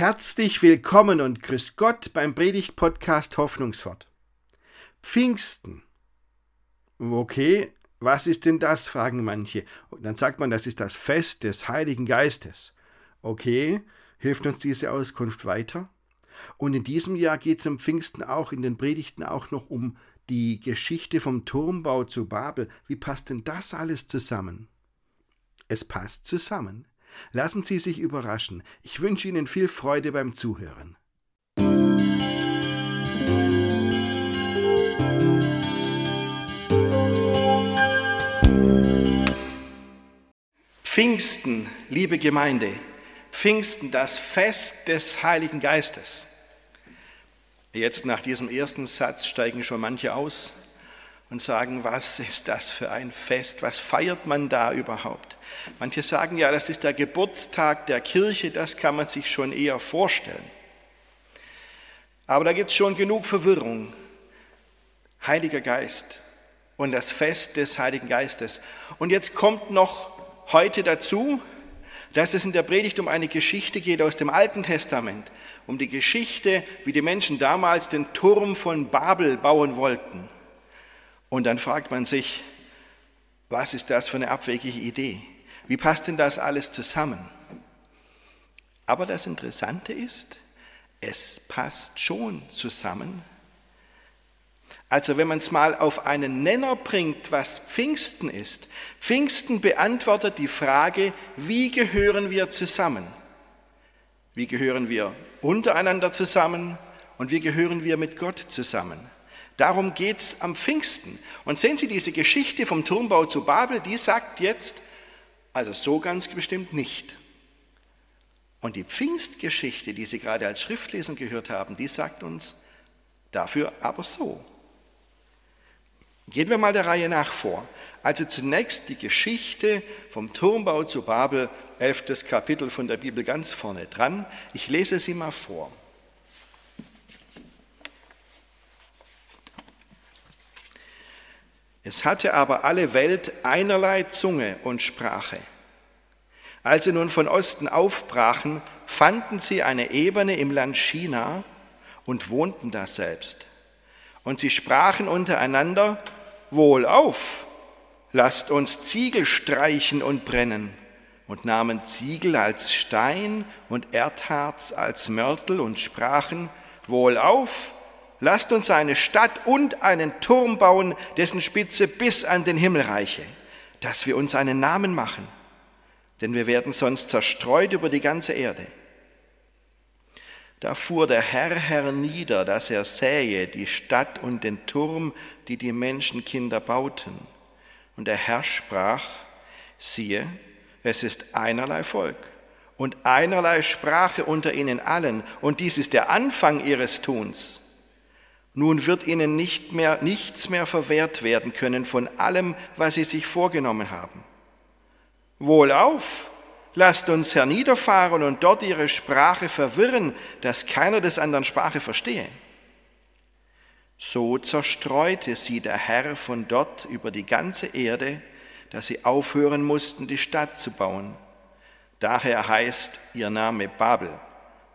Herzlich willkommen und grüß Gott beim Predigt-Podcast Hoffnungswort. Pfingsten. Okay, was ist denn das? fragen manche. Und dann sagt man, das ist das Fest des Heiligen Geistes. Okay, hilft uns diese Auskunft weiter? Und in diesem Jahr geht es am Pfingsten auch in den Predigten auch noch um die Geschichte vom Turmbau zu Babel. Wie passt denn das alles zusammen? Es passt zusammen. Lassen Sie sich überraschen. Ich wünsche Ihnen viel Freude beim Zuhören. Pfingsten, liebe Gemeinde, Pfingsten, das Fest des Heiligen Geistes. Jetzt nach diesem ersten Satz steigen schon manche aus und sagen, was ist das für ein Fest? Was feiert man da überhaupt? Manche sagen ja, das ist der Geburtstag der Kirche, das kann man sich schon eher vorstellen. Aber da gibt es schon genug Verwirrung. Heiliger Geist und das Fest des Heiligen Geistes. Und jetzt kommt noch heute dazu, dass es in der Predigt um eine Geschichte geht aus dem Alten Testament, um die Geschichte, wie die Menschen damals den Turm von Babel bauen wollten. Und dann fragt man sich, was ist das für eine abwegige Idee? Wie passt denn das alles zusammen? Aber das Interessante ist, es passt schon zusammen. Also wenn man es mal auf einen Nenner bringt, was Pfingsten ist. Pfingsten beantwortet die Frage, wie gehören wir zusammen? Wie gehören wir untereinander zusammen und wie gehören wir mit Gott zusammen? Darum geht es am Pfingsten. Und sehen Sie diese Geschichte vom Turmbau zu Babel, die sagt jetzt, also so ganz bestimmt nicht. Und die Pfingstgeschichte, die Sie gerade als Schriftlesen gehört haben, die sagt uns dafür aber so. Gehen wir mal der Reihe nach vor. Also zunächst die Geschichte vom Turmbau zu Babel, elftes Kapitel von der Bibel ganz vorne dran. Ich lese sie mal vor. Es hatte aber alle Welt einerlei Zunge und Sprache. Als sie nun von Osten aufbrachen, fanden sie eine Ebene im Land China und wohnten da selbst. Und sie sprachen untereinander, wohl auf, lasst uns Ziegel streichen und brennen, und nahmen Ziegel als Stein und Erdharz als Mörtel und sprachen, wohl auf, lasst uns eine Stadt und einen Turm bauen, dessen Spitze bis an den Himmel reiche, dass wir uns einen Namen machen, denn wir werden sonst zerstreut über die ganze Erde. Da fuhr der Herr hernieder, dass er sähe die Stadt und den Turm, die die Menschenkinder bauten. Und der Herr sprach, siehe, es ist einerlei Volk und einerlei Sprache unter ihnen allen, und dies ist der Anfang ihres Tuns. Nun wird ihnen nicht mehr, nichts mehr verwehrt werden können von allem, was sie sich vorgenommen haben. Wohlauf, lasst uns herniederfahren und dort ihre Sprache verwirren, dass keiner des anderen Sprache verstehe. So zerstreute sie der Herr von dort über die ganze Erde, dass sie aufhören mussten, die Stadt zu bauen. Daher heißt ihr Name Babel,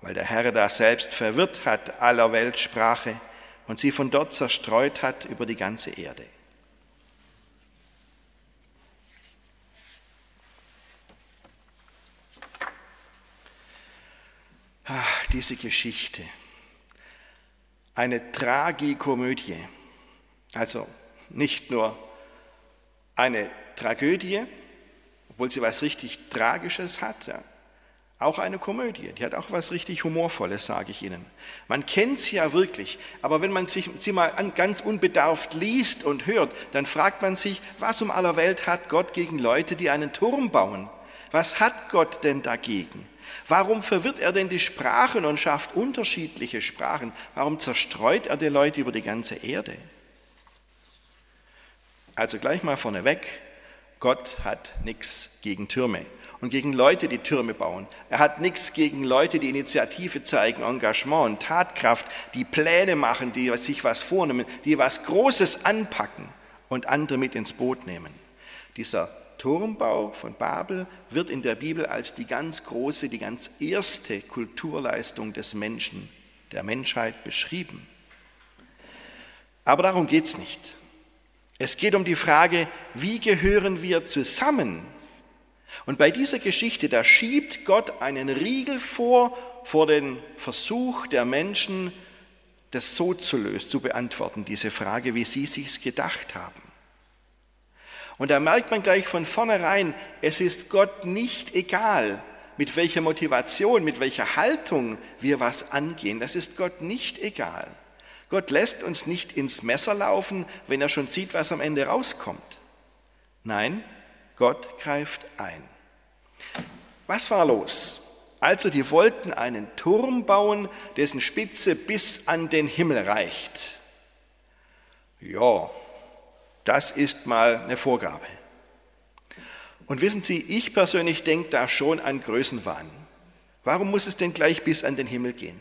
weil der Herr da selbst verwirrt hat aller Weltsprache und sie von dort zerstreut hat über die ganze Erde. Ach, diese Geschichte. Eine Tragikomödie. Also nicht nur eine Tragödie, obwohl sie was richtig Tragisches hat, ja, auch eine Komödie, die hat auch was richtig Humorvolles, sage ich Ihnen. Man kennt sie ja wirklich, aber wenn man sich, sie mal ganz unbedarft liest und hört, dann fragt man sich, was um aller Welt hat Gott gegen Leute, die einen Turm bauen? Was hat Gott denn dagegen? Warum verwirrt er denn die Sprachen und schafft unterschiedliche Sprachen? Warum zerstreut er die Leute über die ganze Erde? Also gleich mal vorneweg, Gott hat nichts gegen Türme und gegen Leute, die Türme bauen. Er hat nichts gegen Leute, die Initiative zeigen, Engagement Tatkraft, die Pläne machen, die sich was vornehmen, die was Großes anpacken und andere mit ins Boot nehmen. Dieser Turmbau von Babel wird in der Bibel als die ganz große, die ganz erste Kulturleistung des Menschen, der Menschheit beschrieben. Aber darum geht es nicht. Es geht um die Frage, wie gehören wir zusammen? Und bei dieser Geschichte, da schiebt Gott einen Riegel vor, vor den Versuch der Menschen, das so zu lösen, zu beantworten, diese Frage, wie sie sich's gedacht haben. Und da merkt man gleich von vornherein, es ist Gott nicht egal, mit welcher Motivation, mit welcher Haltung wir was angehen. Das ist Gott nicht egal. Gott lässt uns nicht ins Messer laufen, wenn er schon sieht, was am Ende rauskommt. Nein, Gott greift ein. Was war los? Also die wollten einen Turm bauen, dessen Spitze bis an den Himmel reicht. Ja, das ist mal eine Vorgabe. Und wissen Sie, ich persönlich denke da schon an Größenwahn. Warum muss es denn gleich bis an den Himmel gehen?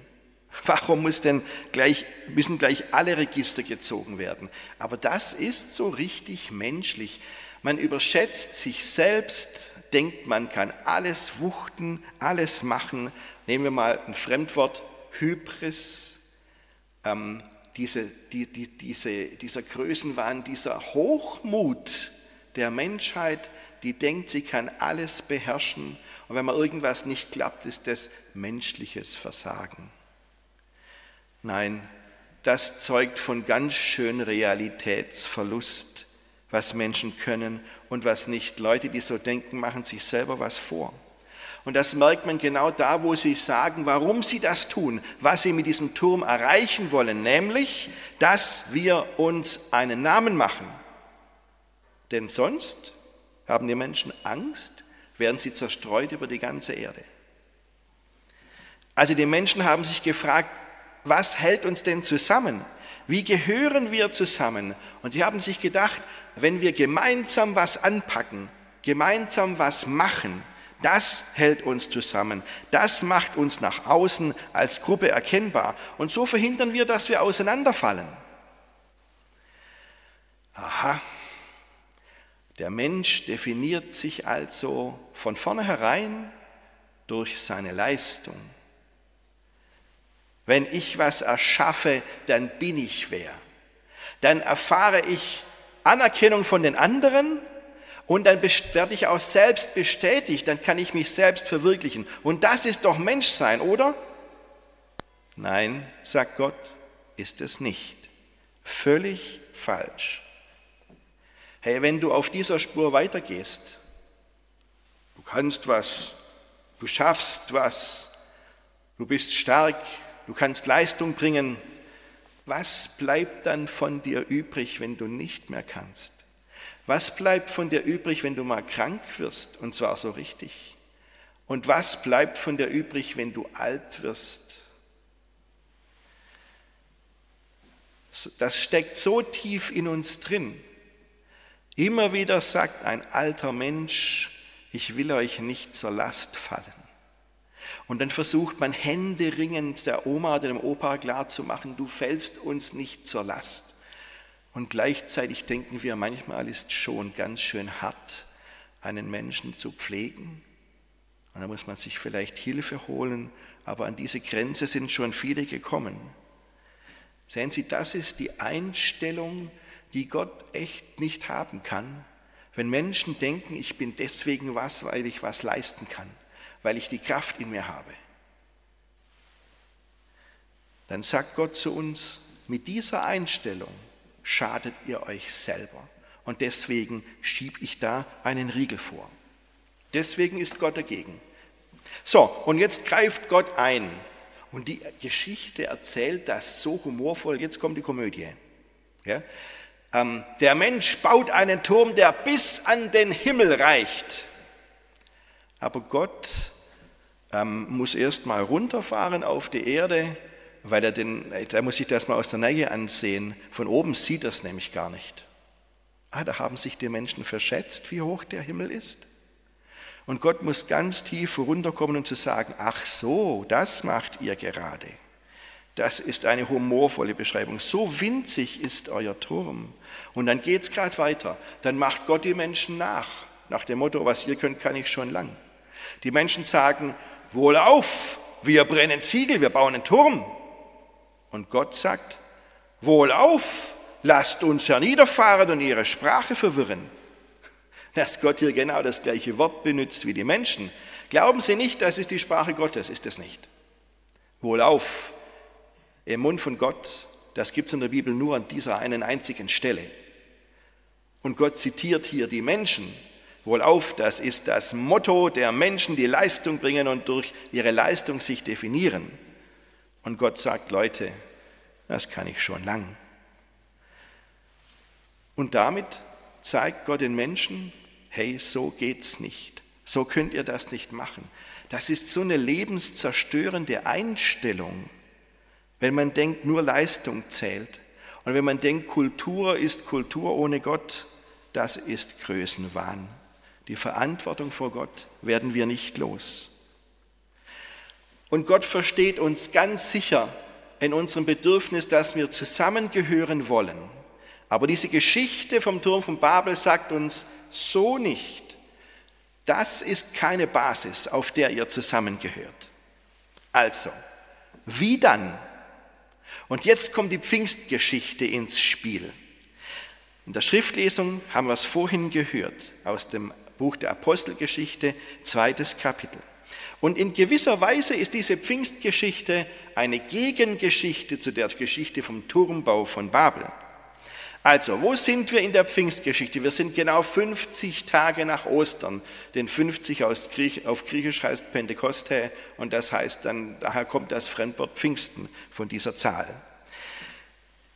Warum muss denn gleich, müssen gleich alle Register gezogen werden? Aber das ist so richtig menschlich. Man überschätzt sich selbst, denkt, man kann alles wuchten, alles machen. Nehmen wir mal ein Fremdwort, Hybris, ähm, diese, die, die, diese, dieser Größenwahn, dieser Hochmut der Menschheit, die denkt, sie kann alles beherrschen. Und wenn mal irgendwas nicht klappt, ist das menschliches Versagen. Nein, das zeugt von ganz schön Realitätsverlust, was Menschen können und was nicht. Leute, die so denken, machen sich selber was vor. Und das merkt man genau da, wo sie sagen, warum sie das tun, was sie mit diesem Turm erreichen wollen, nämlich, dass wir uns einen Namen machen. Denn sonst haben die Menschen Angst, werden sie zerstreut über die ganze Erde. Also die Menschen haben sich gefragt, was hält uns denn zusammen? Wie gehören wir zusammen? Und sie haben sich gedacht, wenn wir gemeinsam was anpacken, gemeinsam was machen, das hält uns zusammen. Das macht uns nach außen als Gruppe erkennbar. Und so verhindern wir, dass wir auseinanderfallen. Aha. Der Mensch definiert sich also von vornherein durch seine Leistung. Wenn ich was erschaffe, dann bin ich wer. Dann erfahre ich Anerkennung von den anderen und dann werde ich auch selbst bestätigt, dann kann ich mich selbst verwirklichen. Und das ist doch Menschsein, oder? Nein, sagt Gott, ist es nicht. Völlig falsch. Hey, wenn du auf dieser Spur weitergehst, du kannst was, du schaffst was, du bist stark, du kannst Leistung bringen. Was bleibt dann von dir übrig, wenn du nicht mehr kannst? Was bleibt von dir übrig, wenn du mal krank wirst, und zwar so richtig? Und was bleibt von dir übrig, wenn du alt wirst? Das steckt so tief in uns drin. Immer wieder sagt ein alter Mensch, ich will euch nicht zur Last fallen. Und dann versucht man händeringend der Oma oder dem Opa klarzumachen, du fällst uns nicht zur Last. Und gleichzeitig denken wir, manchmal ist schon ganz schön hart, einen Menschen zu pflegen. Und da muss man sich vielleicht Hilfe holen, aber an diese Grenze sind schon viele gekommen. Sehen Sie, das ist die Einstellung, die Gott echt nicht haben kann, wenn Menschen denken, ich bin deswegen was, weil ich was leisten kann weil ich die Kraft in mir habe. Dann sagt Gott zu uns, mit dieser Einstellung schadet ihr euch selber. Und deswegen schiebe ich da einen Riegel vor. Deswegen ist Gott dagegen. So, und jetzt greift Gott ein. Und die Geschichte erzählt das so humorvoll. Jetzt kommt die Komödie. Ja? Ähm, der Mensch baut einen Turm, der bis an den Himmel reicht. Aber Gott ähm, muss erst mal runterfahren auf die Erde, weil er den, da muss sich das mal aus der Nähe ansehen. Von oben sieht er es nämlich gar nicht. Ah, da haben sich die Menschen verschätzt, wie hoch der Himmel ist. Und Gott muss ganz tief runterkommen, um zu sagen, ach so, das macht ihr gerade. Das ist eine humorvolle Beschreibung. So winzig ist euer Turm. Und dann geht es gerade weiter. Dann macht Gott die Menschen nach. nach dem Motto, was ihr könnt, kann ich schon lang. Die Menschen sagen, wohlauf, wir brennen Ziegel, wir bauen einen Turm. Und Gott sagt, wohlauf, lasst uns herniederfahren und ihre Sprache verwirren. Dass Gott hier genau das gleiche Wort benutzt wie die Menschen. Glauben Sie nicht, das ist die Sprache Gottes, ist es nicht. Wohlauf, im Mund von Gott, das gibt es in der Bibel nur an dieser einen einzigen Stelle. Und Gott zitiert hier die Menschen. Wohlauf, das ist das Motto der Menschen, die Leistung bringen und durch ihre Leistung sich definieren. Und Gott sagt, Leute, das kann ich schon lang. Und damit zeigt Gott den Menschen, hey, so geht's nicht. So könnt ihr das nicht machen. Das ist so eine lebenszerstörende Einstellung, wenn man denkt, nur Leistung zählt. Und wenn man denkt, Kultur ist Kultur ohne Gott, das ist Größenwahn. Die Verantwortung vor Gott werden wir nicht los. Und Gott versteht uns ganz sicher in unserem Bedürfnis, dass wir zusammengehören wollen. Aber diese Geschichte vom Turm von Babel sagt uns so nicht. Das ist keine Basis, auf der ihr zusammengehört. Also, wie dann? Und jetzt kommt die Pfingstgeschichte ins Spiel. In der Schriftlesung haben wir es vorhin gehört aus dem Buch der Apostelgeschichte, zweites Kapitel. Und in gewisser Weise ist diese Pfingstgeschichte eine Gegengeschichte zu der Geschichte vom Turmbau von Babel. Also, wo sind wir in der Pfingstgeschichte? Wir sind genau 50 Tage nach Ostern, denn 50 Griech, auf Griechisch heißt Pentekoste und das heißt dann, daher kommt das Fremdwort Pfingsten von dieser Zahl.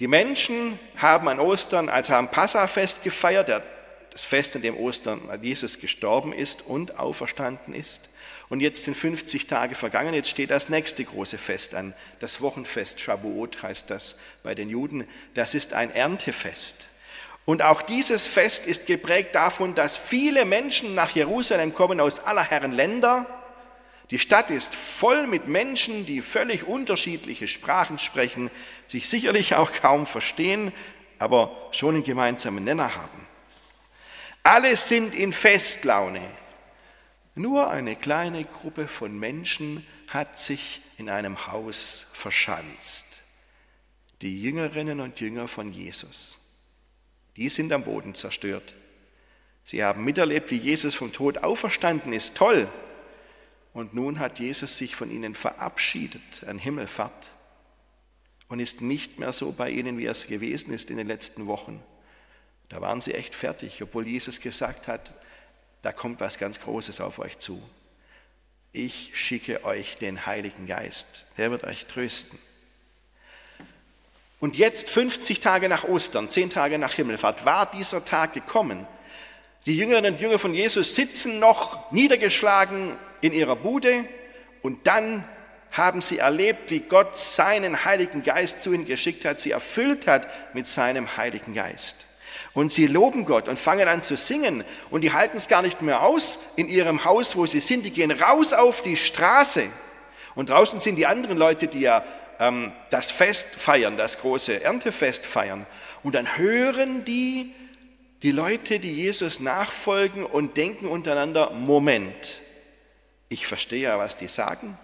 Die Menschen haben an Ostern, also am Passafest gefeiert, das Fest, in dem Ostern Jesus gestorben ist und auferstanden ist. Und jetzt sind 50 Tage vergangen, jetzt steht das nächste große Fest an. Das Wochenfest, Shabuot heißt das bei den Juden. Das ist ein Erntefest. Und auch dieses Fest ist geprägt davon, dass viele Menschen nach Jerusalem kommen aus aller Herren Länder. Die Stadt ist voll mit Menschen, die völlig unterschiedliche Sprachen sprechen, sich sicherlich auch kaum verstehen, aber schon einen gemeinsamen Nenner haben. Alle sind in Festlaune. Nur eine kleine Gruppe von Menschen hat sich in einem Haus verschanzt. Die Jüngerinnen und Jünger von Jesus. Die sind am Boden zerstört. Sie haben miterlebt, wie Jesus vom Tod auferstanden ist. Toll. Und nun hat Jesus sich von ihnen verabschiedet an Himmelfahrt und ist nicht mehr so bei ihnen, wie er es gewesen ist in den letzten Wochen. Da waren sie echt fertig, obwohl Jesus gesagt hat, da kommt was ganz Großes auf euch zu. Ich schicke euch den Heiligen Geist, der wird euch trösten. Und jetzt, 50 Tage nach Ostern, 10 Tage nach Himmelfahrt, war dieser Tag gekommen. Die Jüngerinnen und Jünger von Jesus sitzen noch niedergeschlagen in ihrer Bude und dann haben sie erlebt, wie Gott seinen Heiligen Geist zu ihnen geschickt hat, sie erfüllt hat mit seinem Heiligen Geist. Und sie loben Gott und fangen an zu singen. Und die halten es gar nicht mehr aus in ihrem Haus, wo sie sind. Die gehen raus auf die Straße. Und draußen sind die anderen Leute, die ja ähm, das Fest feiern, das große Erntefest feiern. Und dann hören die, die Leute, die Jesus nachfolgen und denken untereinander, Moment, ich verstehe ja, was die sagen.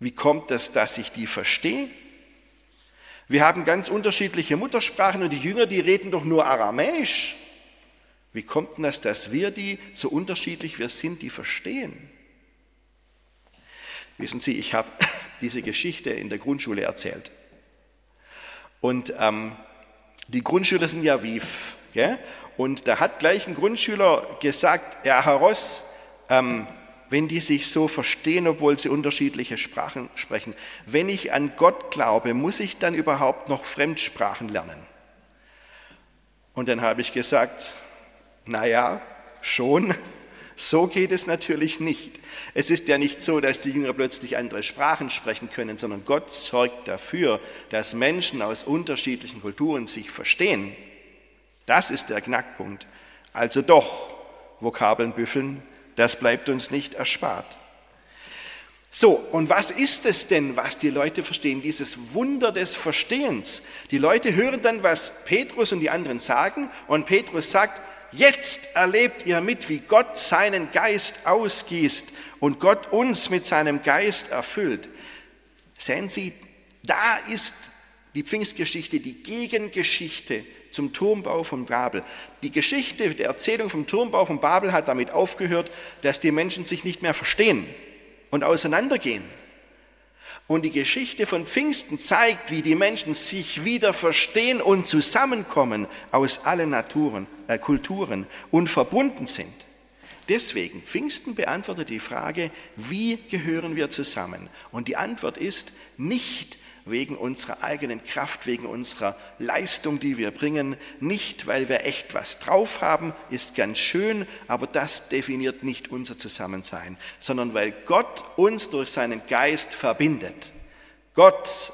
Wie kommt es, dass ich die verstehe? Wir haben ganz unterschiedliche Muttersprachen und die Jünger, die reden doch nur Aramäisch. Wie kommt denn das, dass wir die, so unterschiedlich wir sind, die verstehen? Wissen Sie, ich habe diese Geschichte in der Grundschule erzählt. Und ähm, die Grundschüler sind ja wief. Gell? Und da hat gleich ein Grundschüler gesagt, ja, Herr Ross, ähm, wenn die sich so verstehen, obwohl sie unterschiedliche Sprachen sprechen. Wenn ich an Gott glaube, muss ich dann überhaupt noch Fremdsprachen lernen? Und dann habe ich gesagt, naja, schon, so geht es natürlich nicht. Es ist ja nicht so, dass die Jünger plötzlich andere Sprachen sprechen können, sondern Gott sorgt dafür, dass Menschen aus unterschiedlichen Kulturen sich verstehen. Das ist der Knackpunkt. Also doch, Vokabeln büffeln das bleibt uns nicht erspart. So, und was ist es denn, was die Leute verstehen? Dieses Wunder des Verstehens. Die Leute hören dann, was Petrus und die anderen sagen, und Petrus sagt, jetzt erlebt ihr mit, wie Gott seinen Geist ausgießt und Gott uns mit seinem Geist erfüllt. Sehen Sie, da ist die Pfingstgeschichte die Gegengeschichte zum Turmbau von Babel. Die Geschichte der Erzählung vom Turmbau von Babel hat damit aufgehört, dass die Menschen sich nicht mehr verstehen und auseinandergehen. Und die Geschichte von Pfingsten zeigt, wie die Menschen sich wieder verstehen und zusammenkommen aus allen Naturen, äh, Kulturen und verbunden sind. Deswegen, Pfingsten beantwortet die Frage, wie gehören wir zusammen? Und die Antwort ist nicht wegen unserer eigenen Kraft, wegen unserer Leistung, die wir bringen, nicht weil wir echt was drauf haben, ist ganz schön, aber das definiert nicht unser Zusammensein, sondern weil Gott uns durch seinen Geist verbindet. Gott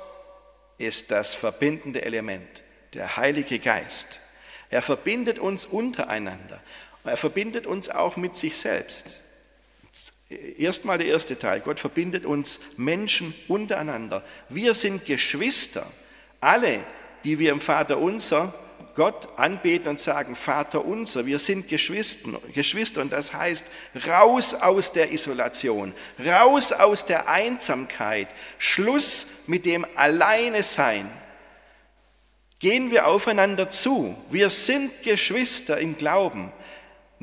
ist das verbindende Element, der Heilige Geist. Er verbindet uns untereinander. Er verbindet uns auch mit sich selbst. Erstmal der erste Teil. Gott verbindet uns Menschen untereinander. Wir sind Geschwister. Alle, die wir im Vater unser Gott anbeten und sagen, Vater unser, wir sind Geschwister, Geschwister und das heißt, raus aus der Isolation, raus aus der Einsamkeit, Schluss mit dem Alleine sein. Gehen wir aufeinander zu. Wir sind Geschwister im Glauben.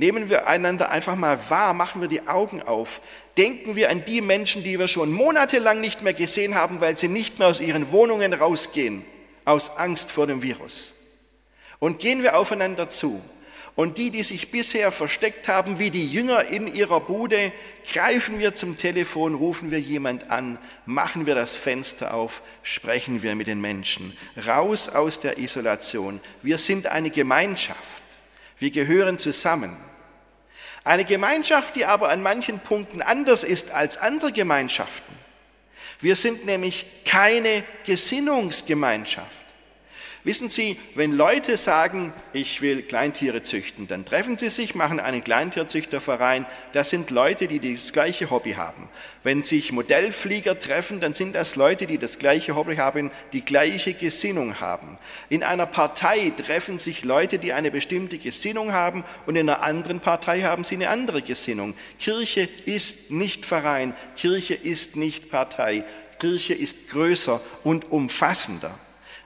Nehmen wir einander einfach mal wahr, machen wir die Augen auf. Denken wir an die Menschen, die wir schon monatelang nicht mehr gesehen haben, weil sie nicht mehr aus ihren Wohnungen rausgehen, aus Angst vor dem Virus. Und gehen wir aufeinander zu. Und die, die sich bisher versteckt haben, wie die Jünger in ihrer Bude, greifen wir zum Telefon, rufen wir jemand an, machen wir das Fenster auf, sprechen wir mit den Menschen. Raus aus der Isolation. Wir sind eine Gemeinschaft. Wir gehören zusammen. Eine Gemeinschaft, die aber an manchen Punkten anders ist als andere Gemeinschaften. Wir sind nämlich keine Gesinnungsgemeinschaft. Wissen Sie, wenn Leute sagen, ich will Kleintiere züchten, dann treffen sie sich, machen einen Kleintierzüchterverein. Das sind Leute, die das gleiche Hobby haben. Wenn sich Modellflieger treffen, dann sind das Leute, die das gleiche Hobby haben, die gleiche Gesinnung haben. In einer Partei treffen sich Leute, die eine bestimmte Gesinnung haben und in einer anderen Partei haben sie eine andere Gesinnung. Kirche ist nicht Verein, Kirche ist nicht Partei, Kirche ist größer und umfassender.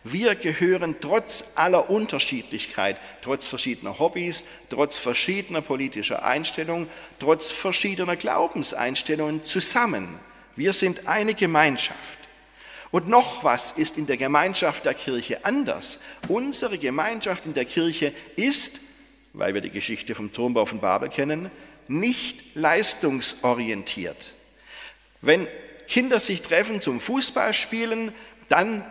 Wir gehören trotz aller Unterschiedlichkeit, trotz verschiedener Hobbys, trotz verschiedener politischer Einstellungen, trotz verschiedener Glaubenseinstellungen zusammen. Wir sind eine Gemeinschaft. Und noch was ist in der Gemeinschaft der Kirche anders. Unsere Gemeinschaft in der Kirche ist, weil wir die Geschichte vom Turmbau von Babel kennen, nicht leistungsorientiert. Wenn Kinder sich treffen zum Fußballspielen, dann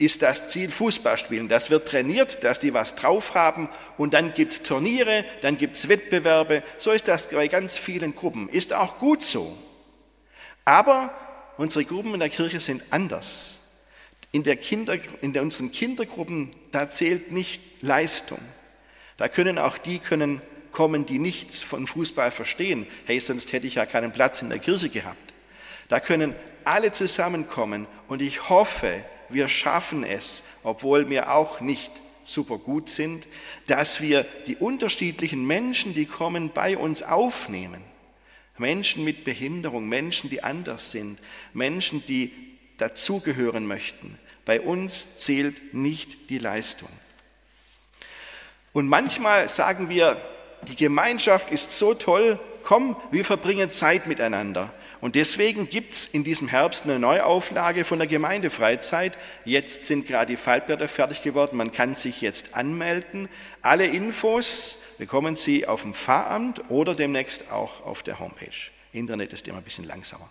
ist das Ziel Fußballspielen. Das wird trainiert, dass die was drauf haben und dann gibt es Turniere, dann gibt es Wettbewerbe. So ist das bei ganz vielen Gruppen. Ist auch gut so. Aber unsere Gruppen in der Kirche sind anders. In, der Kinder, in unseren Kindergruppen, da zählt nicht Leistung. Da können auch die können kommen, die nichts von Fußball verstehen. Hey, sonst hätte ich ja keinen Platz in der Kirche gehabt. Da können alle zusammenkommen und ich hoffe, wir schaffen es, obwohl wir auch nicht super gut sind, dass wir die unterschiedlichen Menschen, die kommen, bei uns aufnehmen. Menschen mit Behinderung, Menschen, die anders sind, Menschen, die dazugehören möchten. Bei uns zählt nicht die Leistung. Und manchmal sagen wir, die Gemeinschaft ist so toll, komm, wir verbringen Zeit miteinander. Und deswegen gibt es in diesem Herbst eine Neuauflage von der Gemeindefreizeit. Jetzt sind gerade die Fallblätter fertig geworden. Man kann sich jetzt anmelden. Alle Infos bekommen Sie auf dem Pfarramt oder demnächst auch auf der Homepage. Internet ist immer ein bisschen langsamer.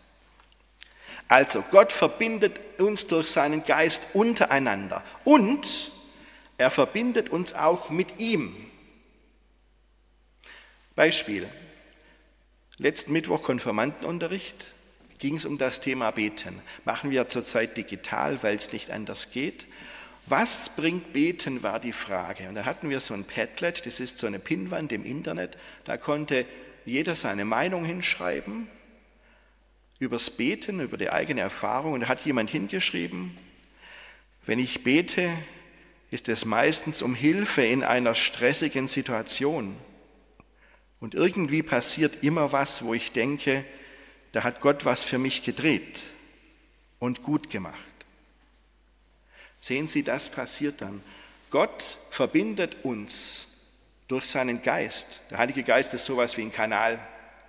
Also, Gott verbindet uns durch seinen Geist untereinander und er verbindet uns auch mit ihm. Beispiel. Letzten Mittwoch Konfirmandenunterricht ging es um das Thema Beten. Machen wir zurzeit digital, weil es nicht anders geht. Was bringt Beten, war die Frage. Und da hatten wir so ein Padlet, das ist so eine Pinnwand im Internet, da konnte jeder seine Meinung hinschreiben übers Beten, über die eigene Erfahrung. Und da hat jemand hingeschrieben, wenn ich bete, ist es meistens um Hilfe in einer stressigen Situation. Und irgendwie passiert immer was, wo ich denke, da hat Gott was für mich gedreht und gut gemacht. Sehen Sie, das passiert dann. Gott verbindet uns durch seinen Geist. Der Heilige Geist ist sowas wie ein Kanal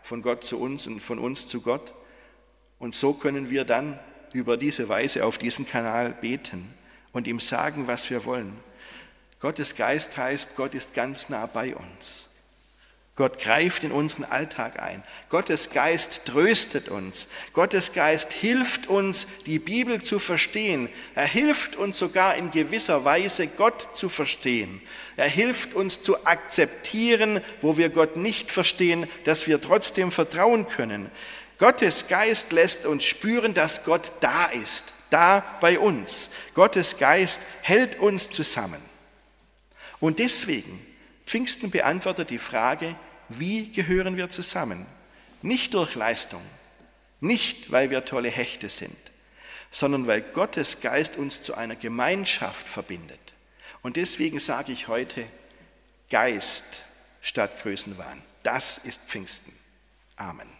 von Gott zu uns und von uns zu Gott. Und so können wir dann über diese Weise auf diesem Kanal beten und ihm sagen, was wir wollen. Gottes Geist heißt, Gott ist ganz nah bei uns. Gott greift in unseren Alltag ein. Gottes Geist tröstet uns. Gottes Geist hilft uns, die Bibel zu verstehen. Er hilft uns sogar in gewisser Weise, Gott zu verstehen. Er hilft uns zu akzeptieren, wo wir Gott nicht verstehen, dass wir trotzdem vertrauen können. Gottes Geist lässt uns spüren, dass Gott da ist, da bei uns. Gottes Geist hält uns zusammen. Und deswegen, Pfingsten beantwortet die Frage, wie gehören wir zusammen? Nicht durch Leistung, nicht weil wir tolle Hechte sind, sondern weil Gottes Geist uns zu einer Gemeinschaft verbindet. Und deswegen sage ich heute Geist statt Größenwahn. Das ist Pfingsten. Amen.